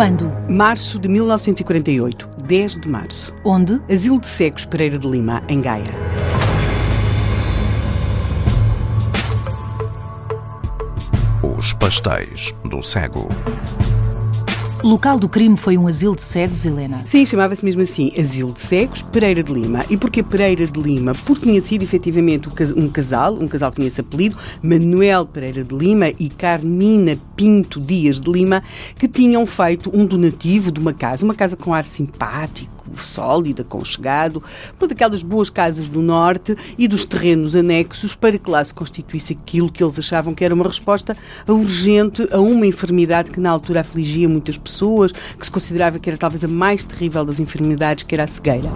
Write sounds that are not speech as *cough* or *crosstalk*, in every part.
Quando? Março de 1948, 10 de março. Onde? Asilo de Cegos Pereira de Lima, em Gaia. Os pastéis do cego. Local do crime foi um asilo de cegos, Helena. Sim, chamava-se mesmo assim Asilo de Cegos Pereira de Lima. E porquê Pereira de Lima? Porque tinha sido efetivamente um casal, um casal que tinha esse apelido, Manuel Pereira de Lima e Carmina Pinto Dias de Lima, que tinham feito um donativo de uma casa, uma casa com ar simpático, sólido, aconchegado, uma daquelas boas casas do Norte e dos terrenos anexos para que lá se constituísse aquilo que eles achavam que era uma resposta urgente a uma enfermidade que na altura afligia muitas pessoas, que se considerava que era talvez a mais terrível das enfermidades, que era a cegueira.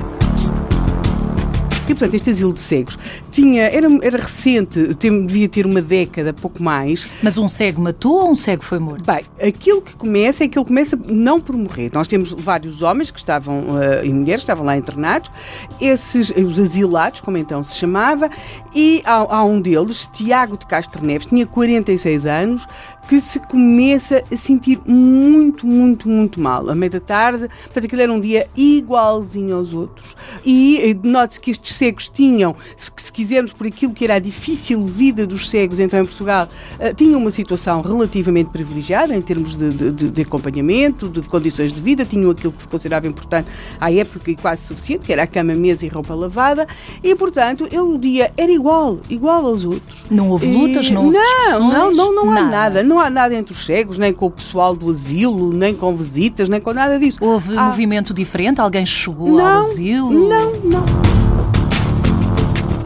E, portanto, este asilo de cegos tinha, era, era recente, tem, devia ter uma década, pouco mais. Mas um cego matou ou um cego foi morto? Bem, aquilo que começa é que ele começa não por morrer. Nós temos vários homens que estavam, uh, e mulheres que estavam lá internados, esses, os asilados, como então se chamava, e há, há um deles, Tiago de Castro Neves, tinha 46 anos, que se começa a sentir muito, muito, muito mal. À meia da tarde, portanto, aquilo era um dia igualzinho aos outros. E note-se que estes cegos tinham, se quisermos por aquilo que era a difícil vida dos cegos então em Portugal, uh, tinham uma situação relativamente privilegiada em termos de, de, de, acompanhamento, de condições de vida, tinham aquilo que se considerava importante à época e quase suficiente, que era a cama, mesa e roupa lavada, e portanto ele, o dia era igual, igual aos outros. Não houve lutas, não houve Não, não, não, não há nada. nada. Não há nada entre os cegos, nem com o pessoal do asilo, nem com visitas, nem com nada disso. Houve há... movimento diferente? Alguém chegou não, ao asilo? Não, não.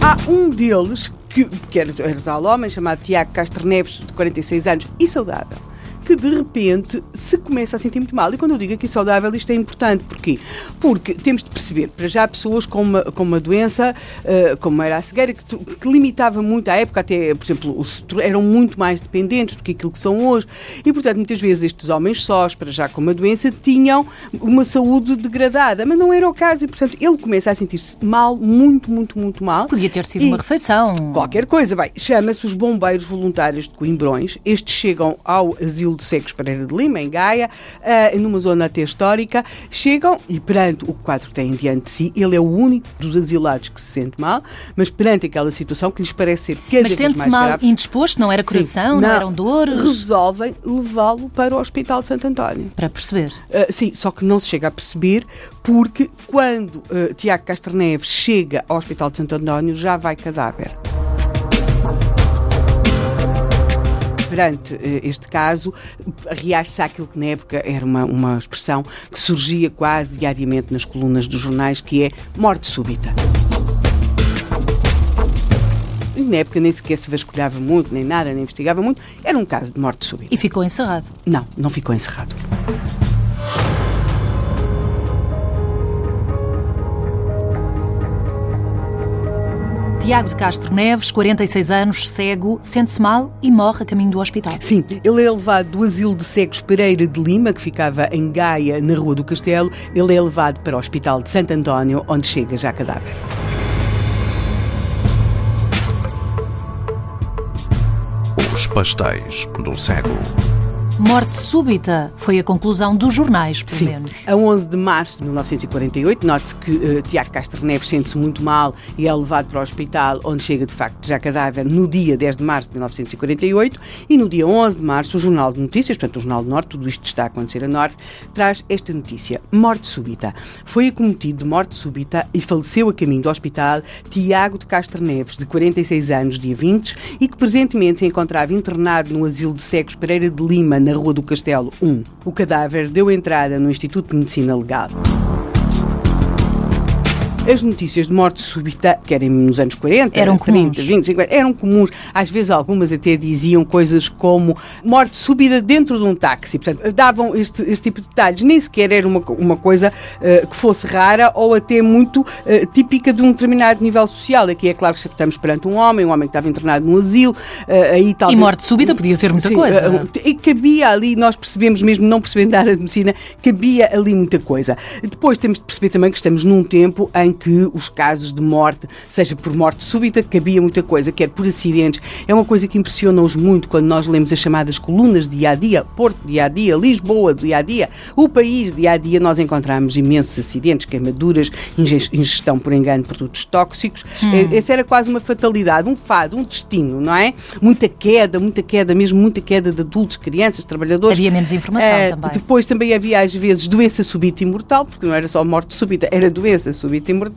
Há um deles que, que era, era tal homem chamado Tiago Castro Neves, de 46 anos e saudável que de repente se começa a sentir muito mal. E quando eu digo aqui saudável, isto é importante. Porquê? Porque temos de perceber, para já, pessoas com uma, com uma doença, uh, como era a cegueira, que, que, limitava muito à época, até, por exemplo, eram muito mais dependentes do que aquilo que são hoje. E, portanto, muitas vezes estes homens sós, para já com uma doença, tinham uma saúde degradada, mas não era o caso. E, portanto, ele começa a sentir-se mal, muito, muito, muito mal. Podia ter sido e uma refeição. Qualquer coisa. Bem, chama-se os bombeiros voluntários de Coimbrões. Estes chegam ao asilo de Secos Pereira de Lima, em Gaia, uh, numa zona até histórica, chegam e perante o quadro que têm diante de si, ele é o único dos asilados que se sente mal, mas perante aquela situação que lhes parece ser cada mas vez mais mal grave... indisposto? Não era coração? Sim, não, não, eram dores? Resolvem levá-lo para o Hospital de Santo António. Para perceber? Uh, sim, só que não se chega a perceber porque quando uh, Tiago Castro Neves chega ao Hospital de Santo António já vai cadáver. Perante uh, este caso, reage-se àquilo que na época era uma, uma expressão que surgia quase diariamente nas colunas dos jornais, que é morte súbita. Na época nem sequer se vasculhava muito, nem nada, nem investigava muito, era um caso de morte súbita. E ficou encerrado? Não, não ficou encerrado. Tiago de Castro Neves, 46 anos, cego, sente-se mal e morre a caminho do hospital. Sim, ele é levado do asilo de cegos Pereira de Lima, que ficava em Gaia, na Rua do Castelo. Ele é levado para o Hospital de Santo António, onde chega já cadáver. Os pastéis do cego. Morte súbita foi a conclusão dos jornais, pelo Sim. menos. A 11 de março de 1948, note-se que uh, Tiago Castro Neves sente-se muito mal e é levado para o hospital, onde chega de facto já cadáver no dia 10 de março de 1948 e no dia 11 de março o Jornal de Notícias, portanto o Jornal do Norte, tudo isto está a acontecer a Norte, traz esta notícia. Morte súbita. Foi acometido de morte súbita e faleceu a caminho do hospital Tiago de Castro Neves, de 46 anos, dia 20, e que presentemente se encontrava internado no asilo de cegos Pereira de Lima, na Rua do Castelo 1. O cadáver deu entrada no Instituto de Medicina Legal. As notícias de morte súbita, que eram nos anos 40, Eram 30, comuns. 20, 50, eram comuns. Às vezes algumas até diziam coisas como morte súbita dentro de um táxi. Portanto, davam este, este tipo de detalhes. Nem sequer era uma, uma coisa eh, que fosse rara ou até muito eh, típica de um determinado nível social. Aqui é claro que estamos perante um homem, um homem que estava internado num asilo, eh, aí E talvez... morte súbita podia ser muita Sim, coisa. e cabia ali, nós percebemos, mesmo não percebendo da área de medicina, cabia ali muita coisa. Depois temos de perceber também que estamos num tempo em que os casos de morte, seja por morte súbita, cabia muita coisa, quer por acidentes. É uma coisa que impressiona-nos muito quando nós lemos as chamadas colunas de dia a dia, Porto dia a dia, Lisboa dia a dia, o país dia a dia, nós encontramos imensos acidentes, queimaduras, inge- ingestão por engano de produtos tóxicos. Eh, Essa era quase uma fatalidade, um fado, um destino, não é? Muita queda, muita queda, mesmo muita queda de adultos, crianças, trabalhadores. Havia menos informação Eh, também. Depois também havia às vezes doença súbita e mortal, porque não era só morte súbita, era doença súbita e mortal.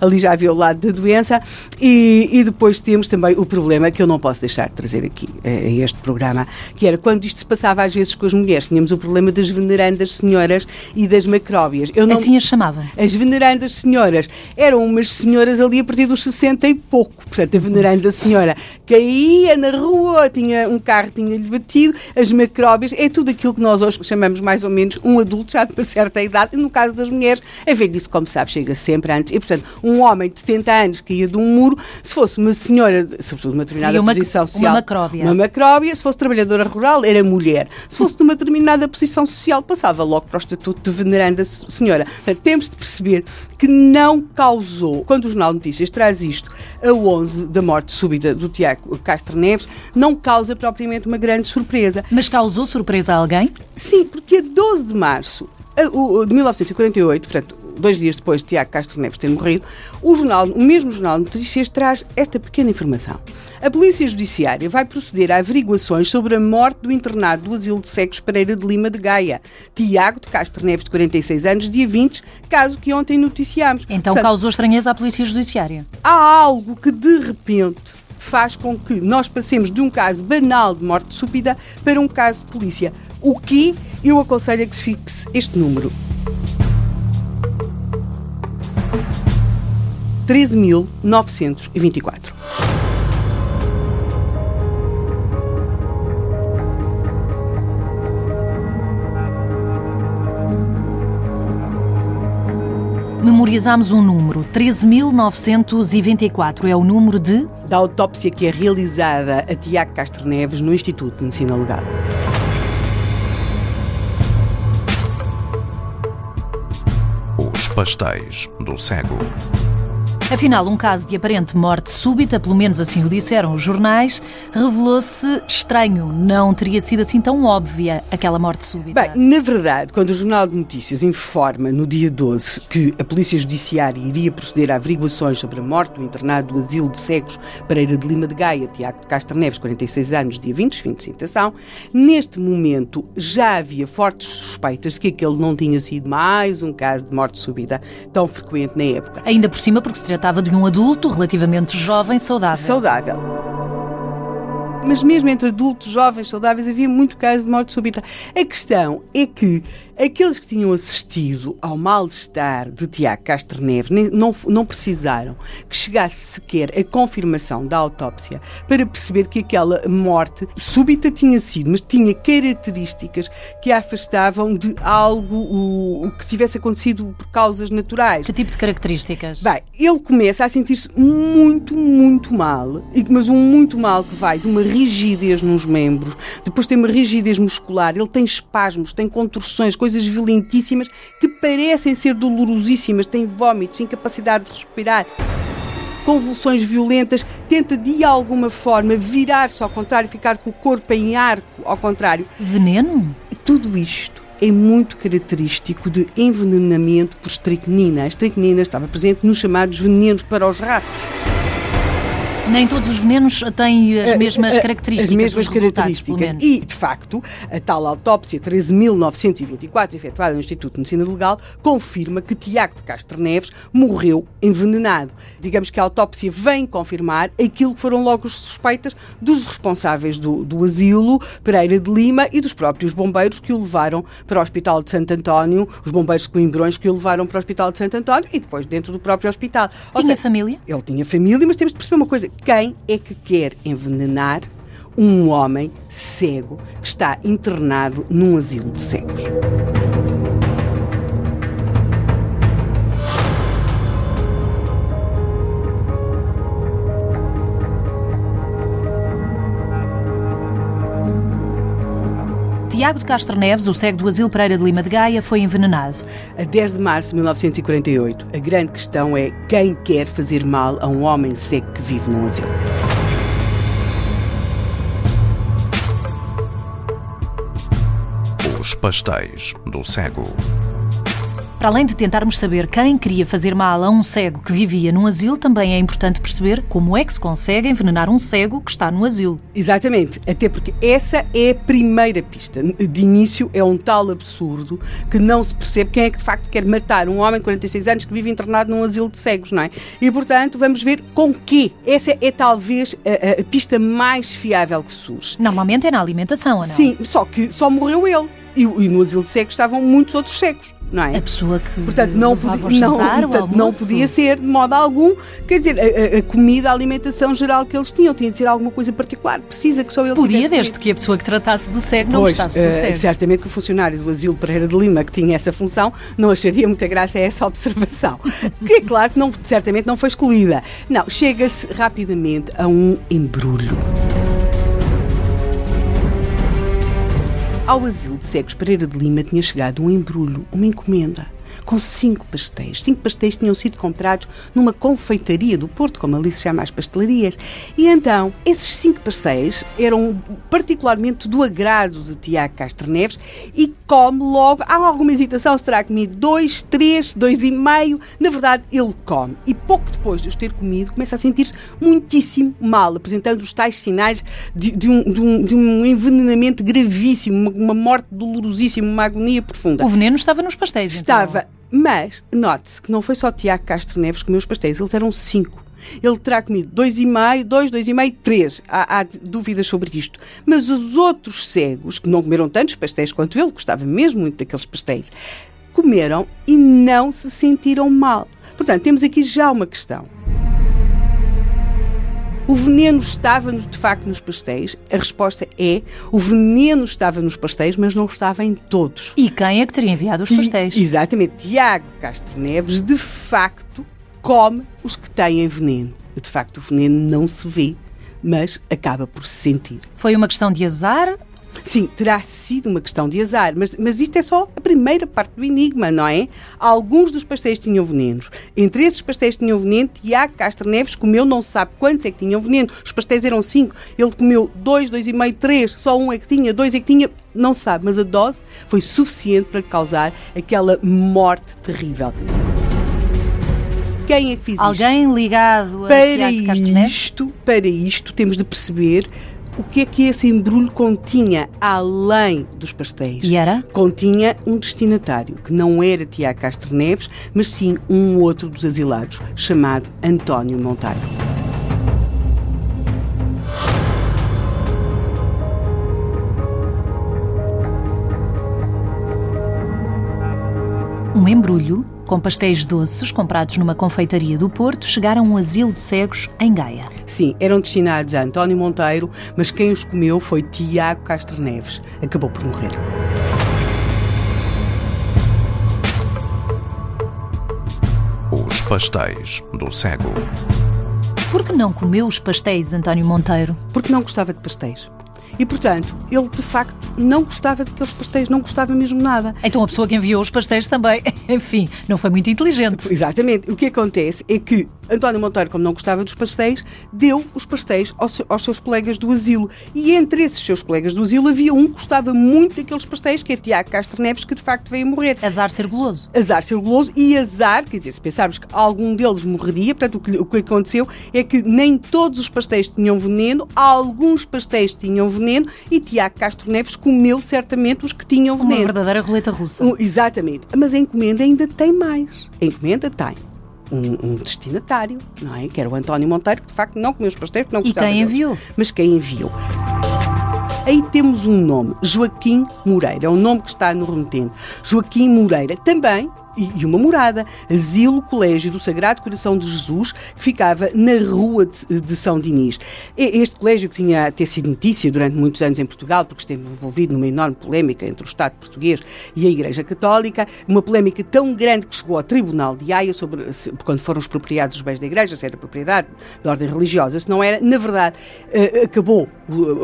Ali já havia o lado da doença. E, e depois temos também o problema que eu não posso deixar de trazer aqui eh, a este programa, que era quando isto se passava às vezes com as mulheres, tínhamos o problema das venerandas senhoras e das macróbias. Eu não, Assim as chamavam. as venerandas senhoras eram umas senhoras ali a partir dos 60 e pouco. Portanto, a veneranda senhora caía na rua, tinha um carro tinha-lhe batido, as macróbias, é tudo aquilo que nós hoje chamamos mais ou menos um adulto já de uma certa idade. E no caso das mulheres, a velhice, como sabe, chega sempre antes. E, portanto, um homem de 70 anos que ia de um muro, se fosse uma senhora, de- sobretudo uma determinada Seria uma- posição uma social, macróbia. uma macróbia, se fosse trabalhadora rural, era mulher. Se fosse de uma determinada posição social, passava logo para o estatuto de veneranda se- senhora. Portanto, temos de perceber que não causou, quando o Jornal de Notícias traz isto a 11 da morte súbita do Tiago Castro Neves, não causa propriamente uma grande surpresa. Mas causou surpresa a alguém? Sim, porque a 12 de março de 1948, portanto, dois dias depois de Tiago Castro Neves ter morrido, o, jornal, o mesmo Jornal de Notícias traz esta pequena informação. A Polícia Judiciária vai proceder a averiguações sobre a morte do internado do Asilo de Cegos Pereira de Lima de Gaia, Tiago de Castro Neves, de 46 anos, dia 20, caso que ontem noticiámos. Então Portanto, causou estranheza à Polícia Judiciária. há algo que de repente faz com que nós passemos de um caso banal de morte súbita para um caso de polícia. O que eu aconselho a que se fixe este número. 13.924. Memorizámos um número, 13.924. É o número de. Da autópsia que é realizada a Tiago Castro Neves no Instituto de Medicina Legal. Os pastéis do cego. Afinal, um caso de aparente morte súbita, pelo menos assim o disseram os jornais, revelou-se estranho. Não teria sido assim tão óbvia aquela morte súbita. Bem, na verdade, quando o Jornal de Notícias informa no dia 12 que a Polícia Judiciária iria proceder a averiguações sobre a morte do internado do Asilo de Cegos Pereira de Lima de Gaia, Tiago de Castro Neves, 46 anos, dia 20, fim de citação, neste momento já havia fortes suspeitas de que aquele não tinha sido mais um caso de morte súbita tão frequente na época. Ainda por cima, porque se tratava de um adulto relativamente jovem, saudável. Saudável. Mas mesmo entre adultos, jovens, saudáveis, havia muito caso de morte súbita. A questão é que aqueles que tinham assistido ao mal-estar de Tiago Castro Neves não, não precisaram que chegasse sequer a confirmação da autópsia para perceber que aquela morte súbita tinha sido, mas tinha características que a afastavam de algo o, que tivesse acontecido por causas naturais. Que tipo de características? Bem, ele começa a sentir-se muito, muito mal, mas um muito mal que vai de uma rigidez nos membros, depois tem uma rigidez muscular, ele tem espasmos, tem contorções, coisas violentíssimas que parecem ser dolorosíssimas, tem vômitos, incapacidade de respirar. Convulsões violentas, tenta de alguma forma virar-se ao contrário, ficar com o corpo em arco ao contrário. Veneno? Tudo isto é muito característico de envenenamento por estricnina. A estricnina estava presente nos chamados venenos para os ratos. Nem todos os venenos têm as mesmas A- a- características. As mesmas características. E, de facto, a tal autópsia 13.924, efetuada no Instituto de Medicina Legal, confirma que Tiago de Castro Neves morreu envenenado. Digamos que a autópsia vem confirmar aquilo que foram logo as suspeitas dos responsáveis do, do asilo, Pereira de Lima, e dos próprios bombeiros que o levaram para o Hospital de Santo António, os bombeiros de Coimbrões que o levaram para o Hospital de Santo António e depois dentro do próprio hospital. Ou Tinha seja, família? ele tinha família, mas temos de perceber uma coisa: quem é que quer envenenar um homem cego que está internado num asilo de cegos? Tiago de Castro Neves, o cego do Asilo Pereira de Lima de Gaia, foi envenenado. A 10 de março de 1948, a grande questão é quem quer fazer mal a um homem cego que vive num asilo. Os pastéis do cego. Para além de tentarmos saber quem queria fazer mal a um cego que vivia num asilo, também é importante perceber como é que se consegue envenenar um cego que está no asilo. Exatamente, até porque essa é a primeira pista. De início é um tal absurdo que não se percebe quem é que de facto quer matar um homem de 46 anos que vive internado num asilo de cegos, não é? E portanto vamos ver com quê. Essa é talvez a, a- a pista mais fiável que surge. Normalmente é na alimentação, ou não? Sim, só que só morreu ele. E, e no asilo de cegos estavam muitos outros cegos, não é? A pessoa que Portanto, não, podia, não, portanto, não podia ser de modo algum. Quer dizer, a, a- comida, a alimentação geral que eles tinham, tinha de ser alguma coisa particular, precisa que só ele Podia, desde comido. que a pessoa que tratasse do cego não Pois, gostasse do eh, cego. certamente que o funcionário do Asilo Pereira de Lima, que tinha essa função, não acharia muita graça a essa observação. *laughs* que é claro que não, certamente não foi excluída. Não, chega-se rapidamente a um embrulho. Ao Asilo de Cegos Pereira de Lima tinha chegado um embrulho, uma encomenda, com cinco pastéis. Cinco pastéis tinham sido comprados numa confeitaria do Porto, como ali se chama as pastelarias. E então, esses cinco pastéis eram particularmente do agrado de Tiago Castro Neves e come logo. Há alguma hesitação se terá comido dois, três, dois e meio. Na verdade, ele come. E pouco depois de os ter comido, começa a sentir-se muitíssimo mal, apresentando os tais sinais de, de um, de um- de um envenenamento gravíssimo, uma, uma morte dolorosíssima, uma agonia profunda. O veneno estava nos pastéis. então. Estava. Mas, note-se que não foi só Tiago Castro Neves que comeu os pastéis, eles eram cinco. Ele terá comido dois e meio, dois, dois e meio, três. Há, há dúvidas sobre isto. Mas os outros cegos, que não comeram tantos pastéis quanto ele, gostava mesmo muito daqueles pastéis, comeram e não se sentiram mal. Portanto, temos aqui já uma questão. O veneno estava de facto nos pastéis? A resposta é: o veneno estava nos pastéis, mas não estava em todos. E quem é que teria enviado os E- pastéis? exatamente. Tiago Castro Neves, de facto, come os que têm veneno. De facto, o veneno não se vê, mas acaba por se sentir. Foi uma questão de azar? Sim, terá sido uma questão de azar, mas, mas isto é só a primeira parte do enigma, não é? Alguns dos pastéis tinham venenos. Entre esses pastéis que tinham veneno, Tiago Castro Neves comeu, não se sabe quantos é que tinham veneno. Os pastéis eram cinco, ele comeu dois, dois e meio, três, só um é que tinha, dois é que tinha, não se sabe, mas a dose foi suficiente para causar aquela morte terrível. Quem é que fez isto? Alguém ligado a Para isto, para isto, temos de perceber o que é que esse embrulho continha, além dos pastéis. E era? Continha um destinatário, que não era Tiago Castro Neves, mas sim um outro dos asilados, chamado António Monteiro. Um embrulho com pastéis doces comprados numa confeitaria do Porto chegaram a um asilo de cegos em Gaia. Sim, eram destinados a António Monteiro, mas quem os comeu foi Tiago Castro Neves. Acabou por morrer. Os pastéis do cego. Por que não comeu os pastéis, António Monteiro? Porque não gostava de pastéis. E, portanto, ele de facto não gostava daqueles pastéis, não gostava mesmo nada. Então a pessoa que enviou os pastéis também, *laughs* enfim, não foi muito inteligente. Exatamente. O que acontece é que António Monteiro, como não gostava dos pastéis, deu os pastéis aos, aos seus colegas do asilo. E entre esses seus colegas do asilo havia um que gostava muito daqueles pastéis, que é Tiago Castro Neves, que de facto veio morrer. Azar ser guloso. Azar ser guloso e azar, quer dizer, se pensarmos que algum deles morreria, portanto, o que, o que aconteceu é que nem todos os pastéis tinham veneno, alguns pastéis tinham veneno e Tiago Castro Neves comeu certamente os que tinham veneno. Uma verdadeira roleta russa. Um, exatamente. Mas a encomenda ainda tem mais. A encomenda tem um, um, destinatário, não é? Que era o António Monteiro, que de facto não comeu os pastéis, não E quem deles. enviou? Mas quem enviou? Aí temos um nome, Joaquim Moreira, é o nome que está no remetente. Joaquim Moreira, também e uma morada, Asilo Colégio do Sagrado Coração de Jesus, que ficava na rua de, São Dinis. Este colégio que tinha a sido notícia durante muitos anos em Portugal, porque esteve envolvido numa enorme polémica entre o Estado português e a Igreja Católica, uma polémica tão grande que chegou ao Tribunal de Haia sobre se, quando foram expropriados os bens da Igreja, se era propriedade da ordem religiosa, se não era, na verdade, eh, acabou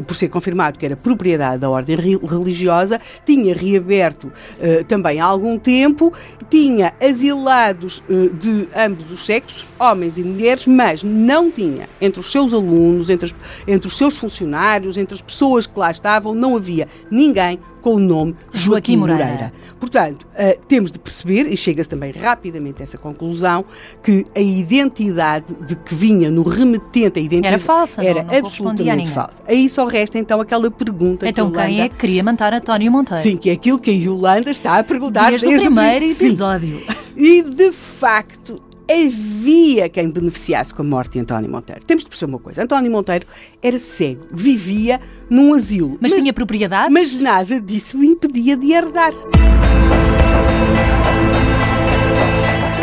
por ser confirmado que era propriedade da ordem religiosa, tinha reaberto eh, também há algum tempo, tinha asilados uh, de ambos os sexos, homens e mulheres, mas não tinha. Entre os seus alunos, entre, as, entre os seus funcionários, entre as pessoas que lá estavam, não havia ninguém com o nome Joaquim, Joaquim Moreira. Moreira. Portanto, uh, temos de perceber, e chega-se também rapidamente a essa conclusão, que a identidade de que vinha no remetente, a identidade era falsa, era não, não absolutamente falsa. Aí só resta então aquela pergunta. Então que quem é que queria matar António Monteiro? Sim, que é aquilo que a Yolanda está a perguntar desde, desde o primeiro episódio. Sim. E de facto havia quem beneficiasse com a morte de António Monteiro. Temos de perceber uma coisa: António Monteiro era cego, vivia num asilo. Mas, mas tinha propriedades? Mas nada disso o impedia de herdar.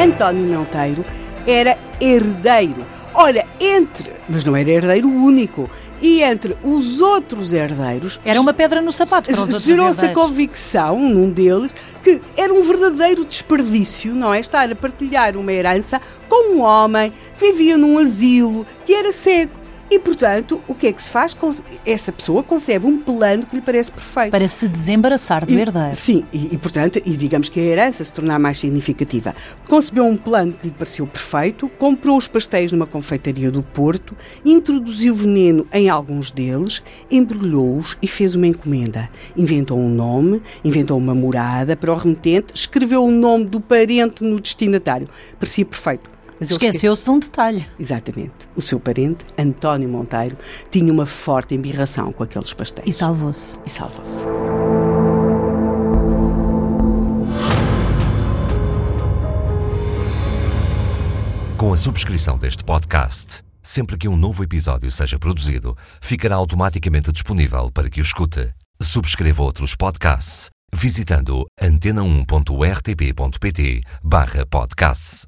António Monteiro era herdeiro. Olha, entre, mas não era herdeiro único, e entre os outros herdeiros. Era uma pedra no sapato para os outros Gerou-se a convicção, num deles, que era um verdadeiro desperdício, não é? Estar a partilhar uma herança com um homem que vivia num asilo, que era cego e, portanto, o que é que se faz? Essa pessoa concebe um plano que lhe parece perfeito. Para se desembaraçar do herdeiro. Sim, e, e, portanto, e digamos que a herança se tornar mais significativa. Concebeu um plano que lhe pareceu perfeito, comprou os pastéis numa confeitaria do Porto, introduziu veneno em alguns deles, embrulhou-os e fez uma encomenda. Inventou um nome, inventou uma morada para o remetente, escreveu o nome do parente no destinatário. Parecia perfeito. Esqueceu-se de um detalhe. Exatamente. O seu parente, António Monteiro, tinha uma forte embirração com aqueles pastéis. E salvou-se. E salvou-se. Com a subscrição deste podcast, sempre que um novo episódio seja produzido, ficará automaticamente disponível para que o escute. Subscreva outros podcasts visitando antena1.rtp.pt/podcasts.